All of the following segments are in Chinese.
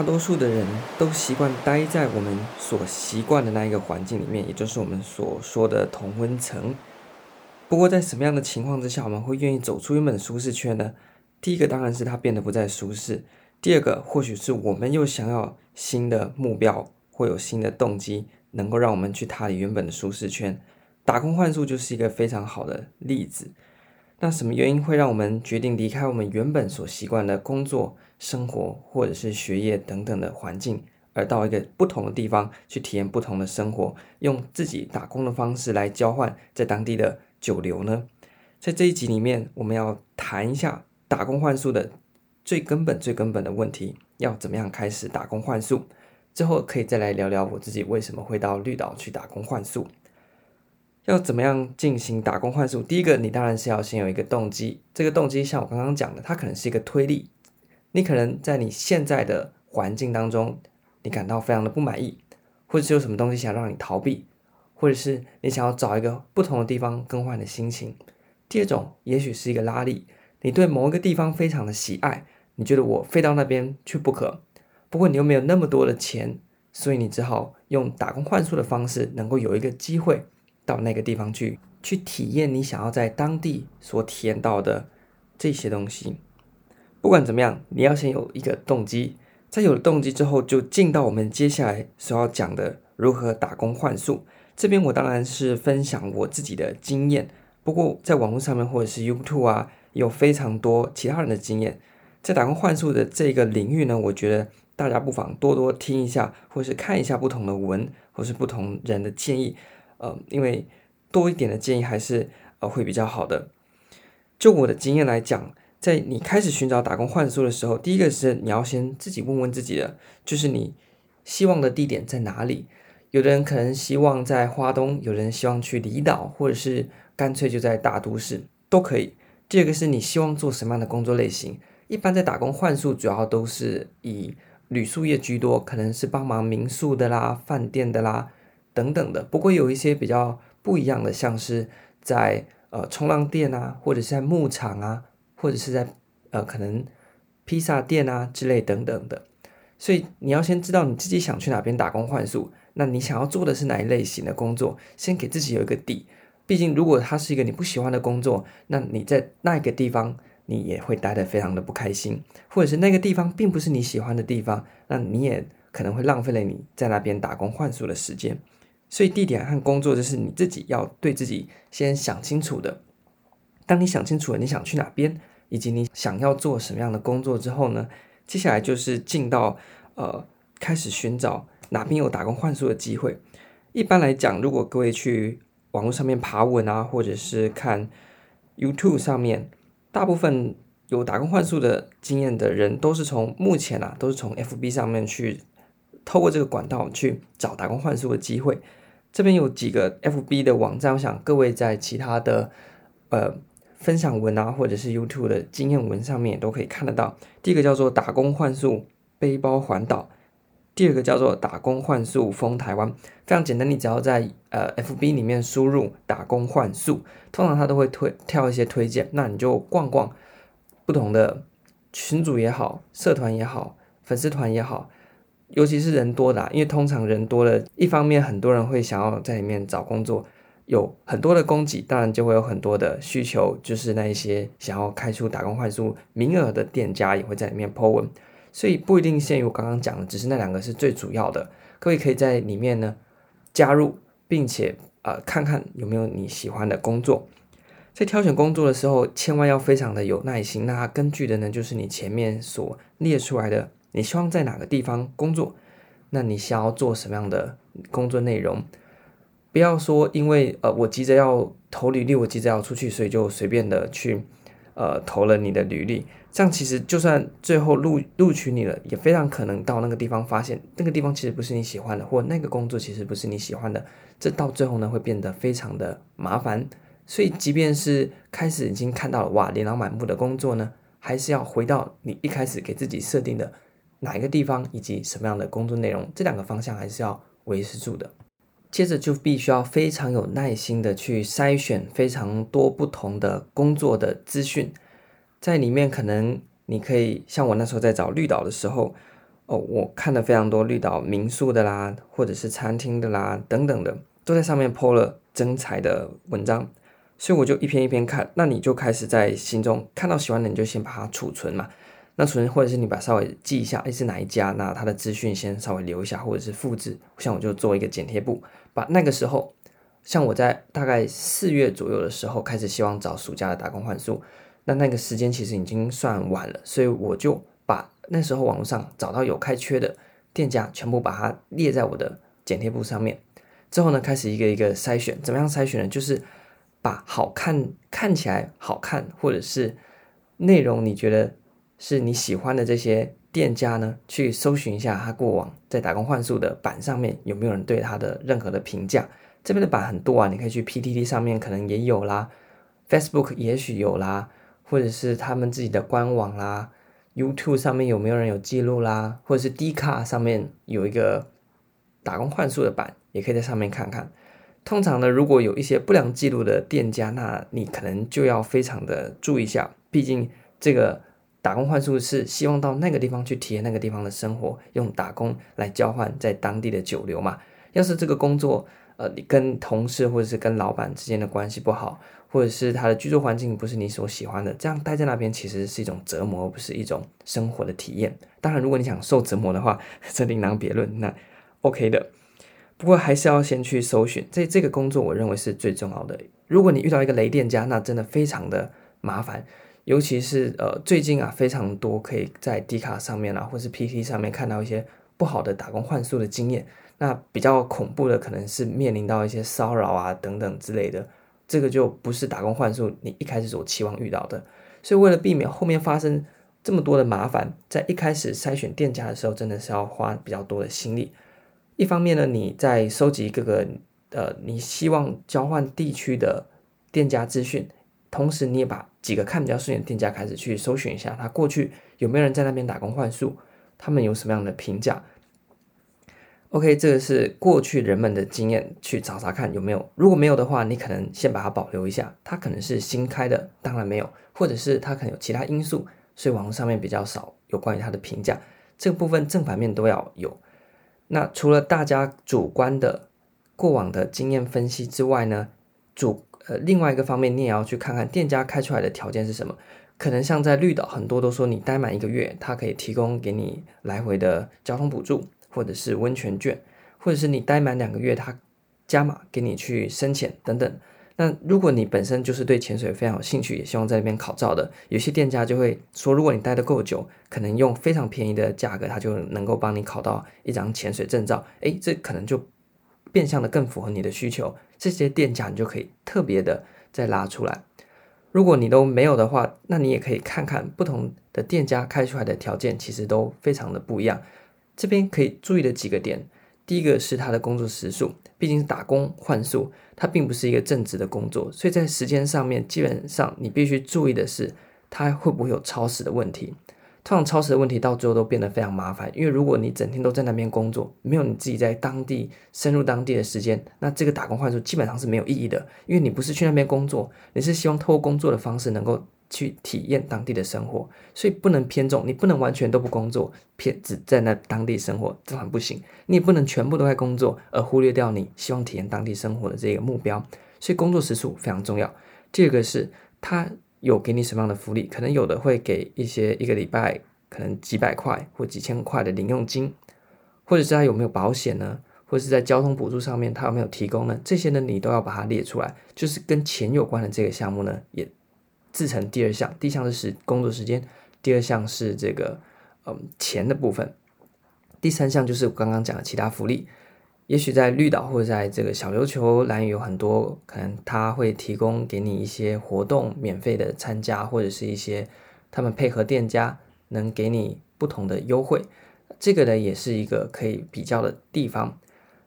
大多数的人都习惯待在我们所习惯的那一个环境里面，也就是我们所说的同温层。不过，在什么样的情况之下，我们会愿意走出原本舒适圈呢？第一个当然是它变得不再舒适；第二个，或许是我们又想要新的目标，会有新的动机，能够让我们去踏离原本的舒适圈。打工换宿就是一个非常好的例子。那什么原因会让我们决定离开我们原本所习惯的工作、生活或者是学业等等的环境，而到一个不同的地方去体验不同的生活，用自己打工的方式来交换在当地的久留呢？在这一集里面，我们要谈一下打工换宿的最根本、最根本的问题，要怎么样开始打工换宿。之后可以再来聊聊我自己为什么会到绿岛去打工换宿。要怎么样进行打工换宿？第一个，你当然是要先有一个动机。这个动机像我刚刚讲的，它可能是一个推力。你可能在你现在的环境当中，你感到非常的不满意，或者是有什么东西想让你逃避，或者是你想要找一个不同的地方更换的心情。第二种，也许是一个拉力，你对某一个地方非常的喜爱，你觉得我非到那边去不可。不过你又没有那么多的钱，所以你只好用打工换宿的方式，能够有一个机会。到那个地方去，去体验你想要在当地所体验到的这些东西。不管怎么样，你要先有一个动机，在有了动机之后，就进到我们接下来所要讲的如何打工换宿。这边我当然是分享我自己的经验，不过在网络上面或者是 YouTube 啊，有非常多其他人的经验。在打工换宿的这个领域呢，我觉得大家不妨多多听一下，或是看一下不同的文，或是不同人的建议。呃，因为多一点的建议还是呃会比较好的。就我的经验来讲，在你开始寻找打工换宿的时候，第一个是你要先自己问问自己的，就是你希望的地点在哪里？有的人可能希望在花东，有人希望去离岛，或者是干脆就在大都市都可以。第二个是你希望做什么样的工作类型？一般在打工换宿主要都是以旅宿业居多，可能是帮忙民宿的啦、饭店的啦。等等的，不过有一些比较不一样的，像是在呃冲浪店啊，或者是在牧场啊，或者是在呃可能披萨店啊之类等等的。所以你要先知道你自己想去哪边打工换宿，那你想要做的是哪一类型的工作，先给自己有一个底。毕竟如果它是一个你不喜欢的工作，那你在那一个地方你也会待得非常的不开心，或者是那个地方并不是你喜欢的地方，那你也可能会浪费了你在那边打工换宿的时间。所以地点和工作，就是你自己要对自己先想清楚的。当你想清楚了你想去哪边，以及你想要做什么样的工作之后呢，接下来就是进到呃开始寻找哪边有打工换宿的机会。一般来讲，如果各位去网络上面爬文啊，或者是看 YouTube 上面，大部分有打工换宿的经验的人，都是从目前啊，都是从 FB 上面去透过这个管道去找打工换宿的机会。这边有几个 FB 的网站，我想各位在其他的呃分享文啊，或者是 YouTube 的经验文上面都可以看得到。第一个叫做“打工换宿背包环岛”，第二个叫做“打工换宿疯台湾”。非常简单，你只要在呃 FB 里面输入“打工换宿”，通常它都会推跳一些推荐，那你就逛逛不同的群组也好，社团也好，粉丝团也好。尤其是人多的，因为通常人多了，一方面很多人会想要在里面找工作，有很多的供给，当然就会有很多的需求，就是那一些想要开出打工换宿名额的店家也会在里面 po 文，所以不一定限于我刚刚讲的，只是那两个是最主要的。各位可以在里面呢加入，并且呃看看有没有你喜欢的工作。在挑选工作的时候，千万要非常的有耐心。那根据的呢，就是你前面所列出来的。你希望在哪个地方工作？那你想要做什么样的工作内容？不要说因为呃我急着要投履历，我急着要出去，所以就随便的去呃投了你的履历。这样其实就算最后录录取你了，也非常可能到那个地方发现那个地方其实不是你喜欢的，或那个工作其实不是你喜欢的。这到最后呢会变得非常的麻烦。所以即便是开始已经看到了哇琳琅满目的工作呢，还是要回到你一开始给自己设定的。哪一个地方以及什么样的工作内容，这两个方向还是要维持住的。接着就必须要非常有耐心的去筛选非常多不同的工作的资讯，在里面可能你可以像我那时候在找绿岛的时候，哦，我看了非常多绿岛民宿的啦，或者是餐厅的啦等等的，都在上面 po 了征才的文章，所以我就一篇一篇看。那你就开始在心中看到喜欢的，你就先把它储存嘛。那储存或者是你把稍微记一下，诶，是哪一家？那它的资讯先稍微留一下，或者是复制。像我就做一个剪贴簿，把那个时候，像我在大概四月左右的时候开始希望找暑假的打工换宿，那那个时间其实已经算晚了，所以我就把。那时候网络上找到有开缺的店家，全部把它列在我的剪贴簿上面。之后呢，开始一个一个筛选。怎么样筛选呢？就是把好看、看起来好看，或者是内容你觉得是你喜欢的这些店家呢，去搜寻一下他过往在打工换宿的版上面有没有人对他的任何的评价。这边的版很多啊，你可以去 PTT 上面可能也有啦，Facebook 也许有啦，或者是他们自己的官网啦。YouTube 上面有没有人有记录啦？或者是 d c a r 上面有一个打工换宿的版，也可以在上面看看。通常呢，如果有一些不良记录的店家，那你可能就要非常的注意一下。毕竟这个打工换宿是希望到那个地方去体验那个地方的生活，用打工来交换在当地的久留嘛。要是这个工作，呃，你跟同事或者是跟老板之间的关系不好，或者是他的居住环境不是你所喜欢的，这样待在那边其实是一种折磨，不是一种生活的体验。当然，如果你想受折磨的话，这另当别论，那 OK 的。不过还是要先去搜寻，这这个工作我认为是最重要的。如果你遇到一个雷店家，那真的非常的麻烦，尤其是呃最近啊非常多可以在 D 卡上面啊，或是 PT 上面看到一些不好的打工换宿的经验。那比较恐怖的可能是面临到一些骚扰啊等等之类的，这个就不是打工换宿你一开始所期望遇到的。所以为了避免后面发生这么多的麻烦，在一开始筛选店家的时候，真的是要花比较多的心力。一方面呢，你在收集各个呃你希望交换地区的店家资讯，同时你也把几个看比较顺眼的店家开始去搜寻一下，他过去有没有人在那边打工换宿，他们有什么样的评价。OK，这个是过去人们的经验，去找找看有没有。如果没有的话，你可能先把它保留一下。它可能是新开的，当然没有，或者是它可能有其他因素，所以网络上面比较少有关于它的评价。这个部分正反面都要有。那除了大家主观的过往的经验分析之外呢，主呃另外一个方面，你也要去看看店家开出来的条件是什么。可能像在绿岛，很多都说你待满一个月，它可以提供给你来回的交通补助。或者是温泉券，或者是你待满两个月，他加码给你去深潜等等。那如果你本身就是对潜水非常有兴趣，也希望在那边考照的，有些店家就会说，如果你待得够久，可能用非常便宜的价格，他就能够帮你考到一张潜水证照。诶，这可能就变相的更符合你的需求。这些店家你就可以特别的再拉出来。如果你都没有的话，那你也可以看看不同的店家开出来的条件，其实都非常的不一样。这边可以注意的几个点，第一个是他的工作时数，毕竟是打工换宿，它并不是一个正职的工作，所以在时间上面，基本上你必须注意的是，它会不会有超时的问题。通常超时的问题到最后都变得非常麻烦，因为如果你整天都在那边工作，没有你自己在当地深入当地的时间，那这个打工换宿基本上是没有意义的，因为你不是去那边工作，你是希望透过工作的方式能够。去体验当地的生活，所以不能偏重，你不能完全都不工作，偏只在那当地生活，这很不行。你也不能全部都在工作，而忽略掉你希望体验当地生活的这个目标。所以工作时数非常重要。第二个是他有给你什么样的福利，可能有的会给一些一个礼拜可能几百块或几千块的零用金，或者是他有没有保险呢？或者是在交通补助上面他有没有提供呢？这些呢你都要把它列出来，就是跟钱有关的这个项目呢也。自成第二项，第一项是工作时间，第二项是这个嗯钱的部分，第三项就是我刚刚讲的其他福利。也许在绿岛或者在这个小琉球兰屿有很多可能他会提供给你一些活动免费的参加，或者是一些他们配合店家能给你不同的优惠，这个呢也是一个可以比较的地方。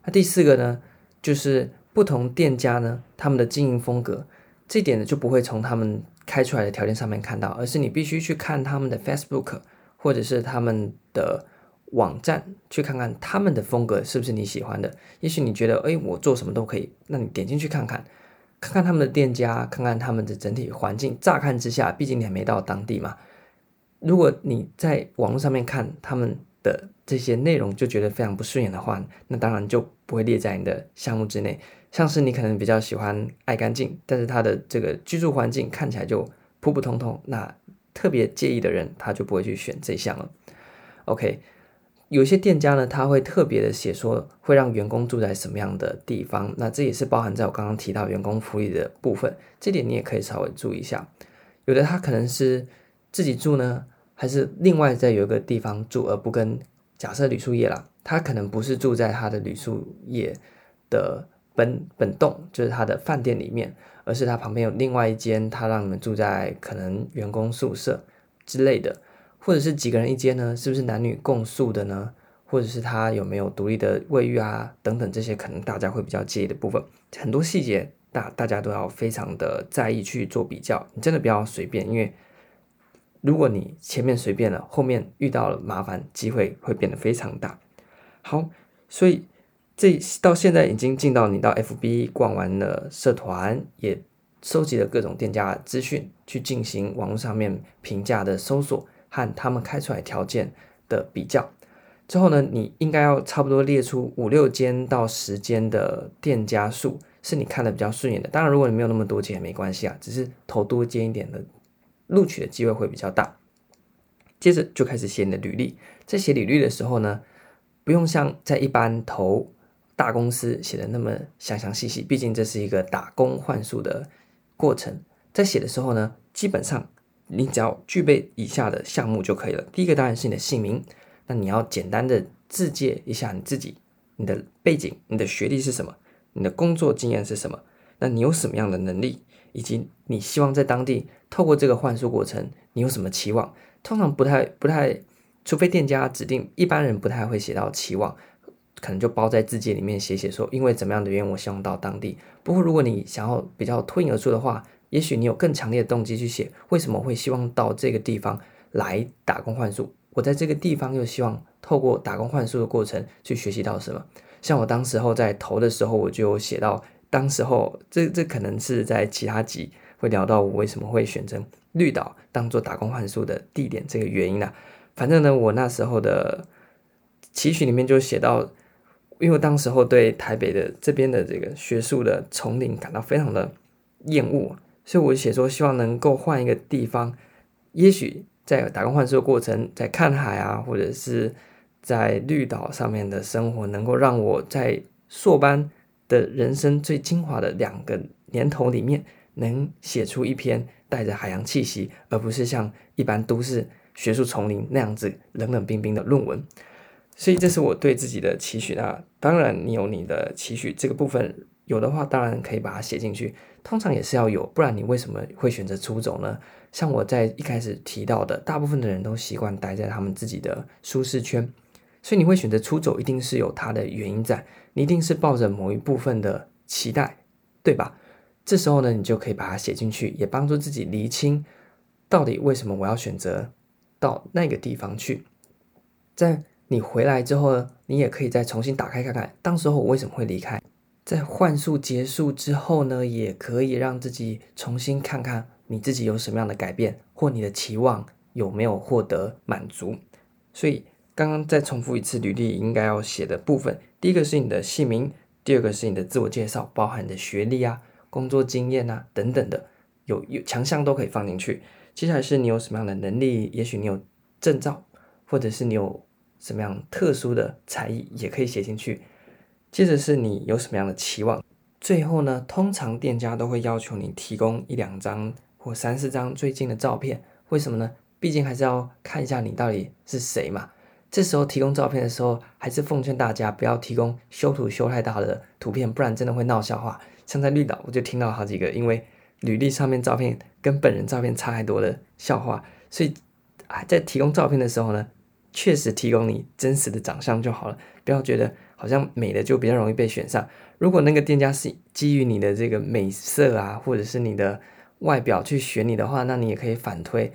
那第四个呢，就是不同店家呢他们的经营风格，这点呢就不会从他们。开出来的条件上面看到，而是你必须去看他们的 Facebook 或者是他们的网站，去看看他们的风格是不是你喜欢的。也许你觉得，哎，我做什么都可以，那你点进去看看，看看他们的店家，看看他们的整体环境。乍看之下，毕竟你还没到当地嘛。如果你在网络上面看他们的这些内容就觉得非常不顺眼的话，那当然就不会列在你的项目之内。像是你可能比较喜欢爱干净，但是他的这个居住环境看起来就普普通通，那特别介意的人他就不会去选这项了。OK，有些店家呢，他会特别的写说会让员工住在什么样的地方，那这也是包含在我刚刚提到员工福利的部分，这点你也可以稍微注意一下。有的他可能是自己住呢，还是另外再有一个地方住，而不跟假设旅宿业啦，他可能不是住在他的旅宿业的。本本栋就是他的饭店里面，而是他旁边有另外一间，他让你们住在可能员工宿舍之类的，或者是几个人一间呢？是不是男女共宿的呢？或者是他有没有独立的卫浴啊？等等这些可能大家会比较介意的部分，很多细节大大家都要非常的在意去做比较。你真的不要随便，因为如果你前面随便了，后面遇到了麻烦，机会会变得非常大。好，所以。这到现在已经进到你到 FB 逛完了社团，也收集了各种店家资讯，去进行网络上面评价的搜索和他们开出来条件的比较。之后呢，你应该要差不多列出五六间到十间的店家数，是你看的比较顺眼的。当然，如果你没有那么多间也没关系啊，只是投多间一点的，录取的机会会比较大。接着就开始写你的履历，在写履历的时候呢，不用像在一般投。大公司写的那么详详细细，毕竟这是一个打工换宿的过程。在写的时候呢，基本上你只要具备以下的项目就可以了。第一个当然是你的姓名，那你要简单的自介一下你自己，你的背景、你的学历是什么，你的工作经验是什么，那你有什么样的能力，以及你希望在当地透过这个换宿过程，你有什么期望？通常不太不太，除非店家指定，一般人不太会写到期望。可能就包在自介里面写写说，因为怎么样的原因，我希望到当地。不过如果你想要比较脱颖而出的话，也许你有更强烈的动机去写，为什么会希望到这个地方来打工换宿？我在这个地方又希望透过打工换宿的过程去学习到什么？像我当时候在投的时候，我就写到，当时候这这可能是在其他集会聊到我为什么会选择绿岛当做打工换宿的地点这个原因啦。反正呢，我那时候的期许里面就写到。因为当时候对台北的这边的这个学术的丛林感到非常的厌恶，所以我写说希望能够换一个地方，也许在打工换宿的过程，在看海啊，或者是在绿岛上面的生活，能够让我在硕班的人生最精华的两个年头里面，能写出一篇带着海洋气息，而不是像一般都市学术丛林那样子冷冷冰冰的论文。所以这是我对自己的期许啊，当然你有你的期许，这个部分有的话，当然可以把它写进去。通常也是要有，不然你为什么会选择出走呢？像我在一开始提到的，大部分的人都习惯待在他们自己的舒适圈，所以你会选择出走，一定是有它的原因在，你一定是抱着某一部分的期待，对吧？这时候呢，你就可以把它写进去，也帮助自己厘清到底为什么我要选择到那个地方去，在。你回来之后呢，你也可以再重新打开看看，当时候我为什么会离开。在幻术结束之后呢，也可以让自己重新看看你自己有什么样的改变，或你的期望有没有获得满足。所以刚刚再重复一次履历应该要写的部分，第一个是你的姓名，第二个是你的自我介绍，包含你的学历啊、工作经验啊等等的，有有强项都可以放进去。接下来是你有什么样的能力，也许你有证照，或者是你有。什么样特殊的才艺也可以写进去。接着是你有什么样的期望。最后呢，通常店家都会要求你提供一两张或三四张最近的照片。为什么呢？毕竟还是要看一下你到底是谁嘛。这时候提供照片的时候，还是奉劝大家不要提供修图修太大的图片，不然真的会闹笑话。像在绿岛，我就听到好几个因为履历上面照片跟本人照片差太多的笑话。所以啊，在提供照片的时候呢，确实提供你真实的长相就好了，不要觉得好像美的就比较容易被选上。如果那个店家是基于你的这个美色啊，或者是你的外表去选你的话，那你也可以反推。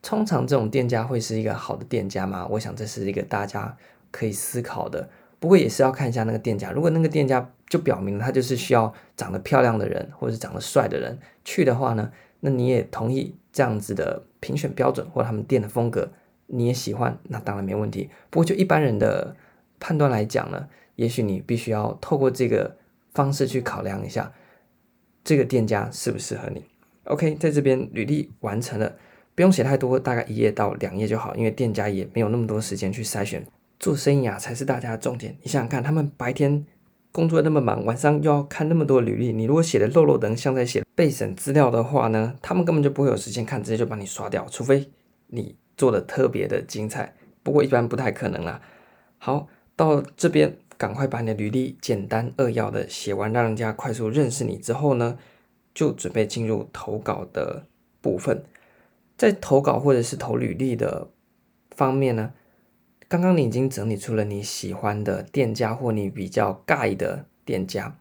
通常这种店家会是一个好的店家吗？我想这是一个大家可以思考的。不过也是要看一下那个店家。如果那个店家就表明他就是需要长得漂亮的人，或者是长得帅的人去的话呢，那你也同意这样子的评选标准或他们店的风格。你也喜欢，那当然没问题。不过就一般人的判断来讲呢，也许你必须要透过这个方式去考量一下，这个店家适不适合你。OK，在这边履历完成了，不用写太多，大概一页到两页就好，因为店家也没有那么多时间去筛选。做生意啊，才是大家的重点。你想想看，他们白天工作那么忙，晚上又要看那么多履历，你如果写的漏漏等，像在写备审资料的话呢，他们根本就不会有时间看，直接就把你刷掉。除非你做的特别的精彩，不过一般不太可能啦。好，到这边赶快把你的履历简单扼要的写完，让人家快速认识你之后呢，就准备进入投稿的部分。在投稿或者是投履历的方面呢，刚刚你已经整理出了你喜欢的店家或你比较盖的店家，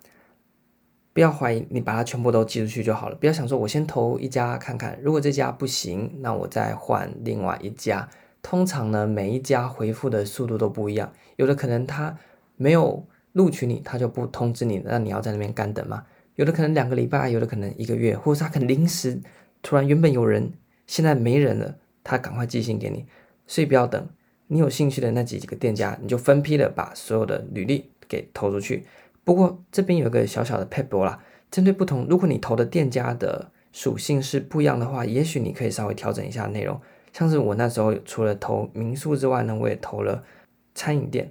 不要怀疑，你把它全部都寄出去就好了。不要想说，我先投一家看看，如果这家不行，那我再换另外一家。通常呢，每一家回复的速度都不一样，有的可能他没有录取你，他就不通知你，那你要在那边干等吗？有的可能两个礼拜，有的可能一个月，或者是他可能临时突然原本有人，现在没人了，他赶快寄信给你，所以不要等。你有兴趣的那几个店家，你就分批的把所有的履历给投出去。不过这边有个小小的撇步啦，针对不同，如果你投的店家的属性是不一样的话，也许你可以稍微调整一下内容。像是我那时候除了投民宿之外呢，我也投了餐饮店。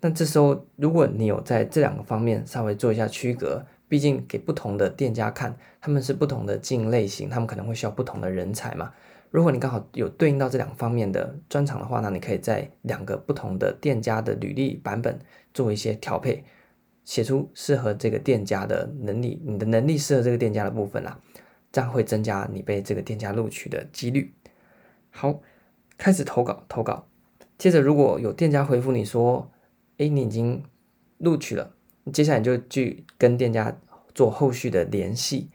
那这时候如果你有在这两个方面稍微做一下区隔，毕竟给不同的店家看，他们是不同的经营类型，他们可能会需要不同的人才嘛。如果你刚好有对应到这两方面的专长的话，那你可以在两个不同的店家的履历版本做一些调配，写出适合这个店家的能力，你的能力适合这个店家的部分啦，这样会增加你被这个店家录取的几率。好，开始投稿，投稿。接着如果有店家回复你说，诶，你已经录取了，接下来你就去跟店家做后续的联系。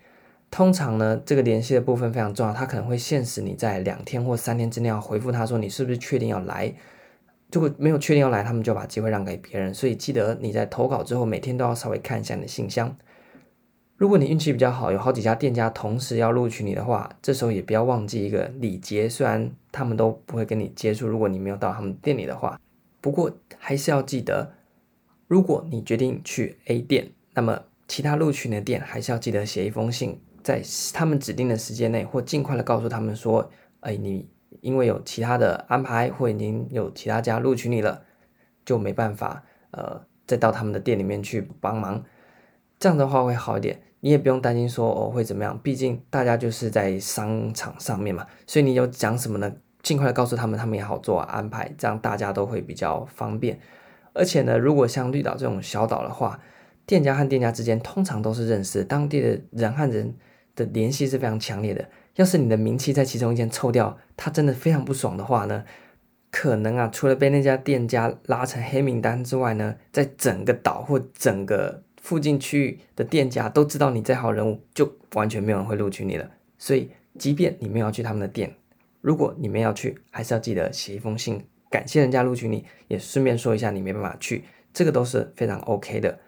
通常呢，这个联系的部分非常重要，他可能会限时你在两天或三天之内要回复他说你是不是确定要来。如果没有确定要来，他们就把机会让给别人。所以记得你在投稿之后，每天都要稍微看一下你的信箱。如果你运气比较好，有好几家店家同时要录取你的话，这时候也不要忘记一个礼节，虽然他们都不会跟你接触，如果你没有到他们店里的话，不过还是要记得，如果你决定去 A 店，那么其他录取你的店还是要记得写一封信。在他们指定的时间内，或尽快的告诉他们说：“哎，你因为有其他的安排，或已经有其他家录取你了，就没办法，呃，再到他们的店里面去帮忙。这样的话会好一点，你也不用担心说哦会怎么样。毕竟大家就是在商场上面嘛，所以你有讲什么呢？尽快的告诉他们，他们也好做安排，这样大家都会比较方便。而且呢，如果像绿岛这种小岛的话，店家和店家之间通常都是认识当地的人和人。”的联系是非常强烈的。要是你的名气在其中一间抽掉，他真的非常不爽的话呢，可能啊，除了被那家店家拉成黑名单之外呢，在整个岛或整个附近区域的店家都知道你这号人物，就完全没有人会录取你了。所以，即便你们要去他们的店，如果你们要去，还是要记得写一封信，感谢人家录取你，也顺便说一下你没办法去，这个都是非常 OK 的。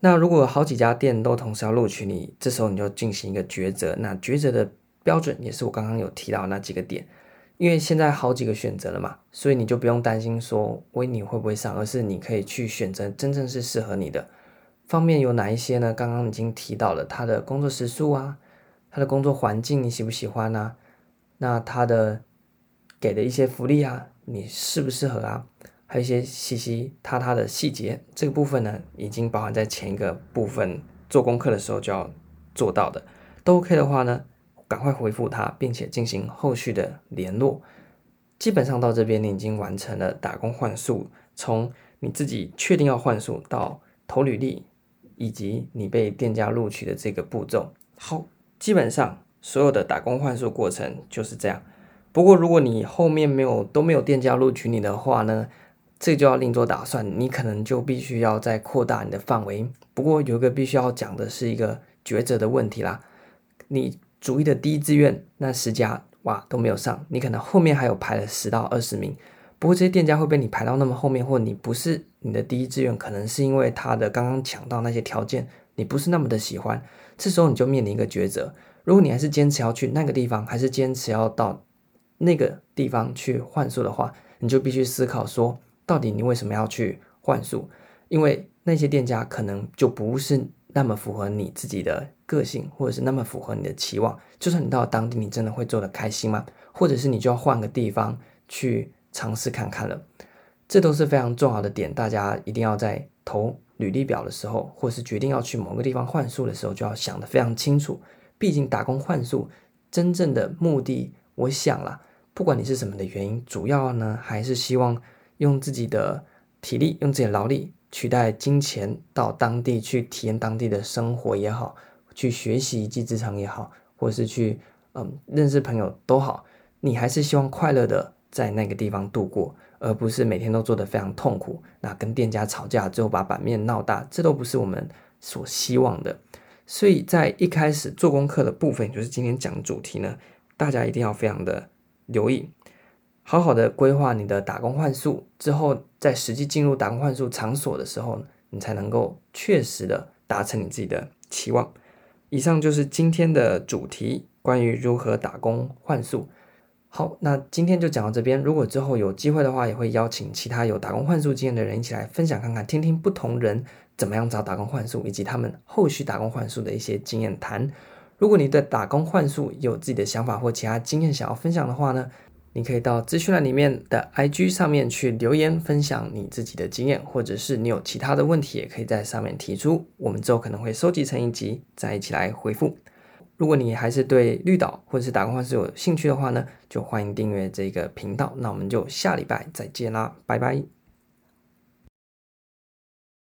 那如果好几家店都同时要录取你，这时候你就进行一个抉择。那抉择的标准也是我刚刚有提到那几个点，因为现在好几个选择了嘛，所以你就不用担心说喂，你会不会上，而是你可以去选择真正是适合你的。方面有哪一些呢？刚刚已经提到了他的工作时数啊，他的工作环境你喜不喜欢啊？那他的给的一些福利啊，你适不适合啊？还有一些细细塌塌的细节，这个部分呢，已经包含在前一个部分做功课的时候就要做到的。都 OK 的话呢，赶快回复他，并且进行后续的联络。基本上到这边，你已经完成了打工换宿，从你自己确定要换宿到投履历，以及你被店家录取的这个步骤。好，基本上所有的打工换宿过程就是这样。不过如果你后面没有都没有店家录取你的话呢，这就要另做打算，你可能就必须要再扩大你的范围。不过有一个必须要讲的是一个抉择的问题啦。你主一的第一志愿那十家哇都没有上，你可能后面还有排了十到二十名。不过这些店家会被你排到那么后面，或你不是你的第一志愿，可能是因为他的刚刚抢到那些条件你不是那么的喜欢。这时候你就面临一个抉择：如果你还是坚持要去那个地方，还是坚持要到那个地方去换宿的话，你就必须思考说，到底你为什么要去换宿？因为那些店家可能就不是那么符合你自己的个性，或者是那么符合你的期望。就算你到了当地，你真的会做得开心吗？或者是你就要换个地方去尝试看看了？这都是非常重要的点，大家一定要在投履历表的时候，或是决定要去某个地方换宿的时候，就要想得非常清楚。毕竟打工换宿真正的目的，我想啦，不管你是什么的原因，主要呢还是希望用自己的体力、用自己的劳力取代金钱，到当地去体验当地的生活也好，去学习一技之长也好，或是去嗯认识朋友都好，你还是希望快乐的在那个地方度过。而不是每天都做得非常痛苦，那跟店家吵架，最后把版面闹大，这都不是我们所希望的。所以在一开始做功课的部分，就是今天讲主题呢，大家一定要非常的留意，好好的规划你的打工换宿之后，在实际进入打工换宿场所的时候，你才能够确实的达成你自己的期望。以上就是今天的主题，关于如何打工换宿。好，那今天就讲到这边。如果之后有机会的话，也会邀请其他有打工换宿经验的人一起来分享看看，听听不同人怎么样找打工换宿，以及他们后续打工换宿的一些经验谈。如果你对打工换宿有自己的想法或其他经验想要分享的话呢，你可以到资讯栏里面的 IG 上面去留言分享你自己的经验，或者是你有其他的问题，也可以在上面提出，我们之后可能会收集成一集，再一起来回复。如果你还是对绿岛或者是打工换宿有兴趣的话呢，就欢迎订阅这个频道。那我们就下礼拜再见啦，拜拜。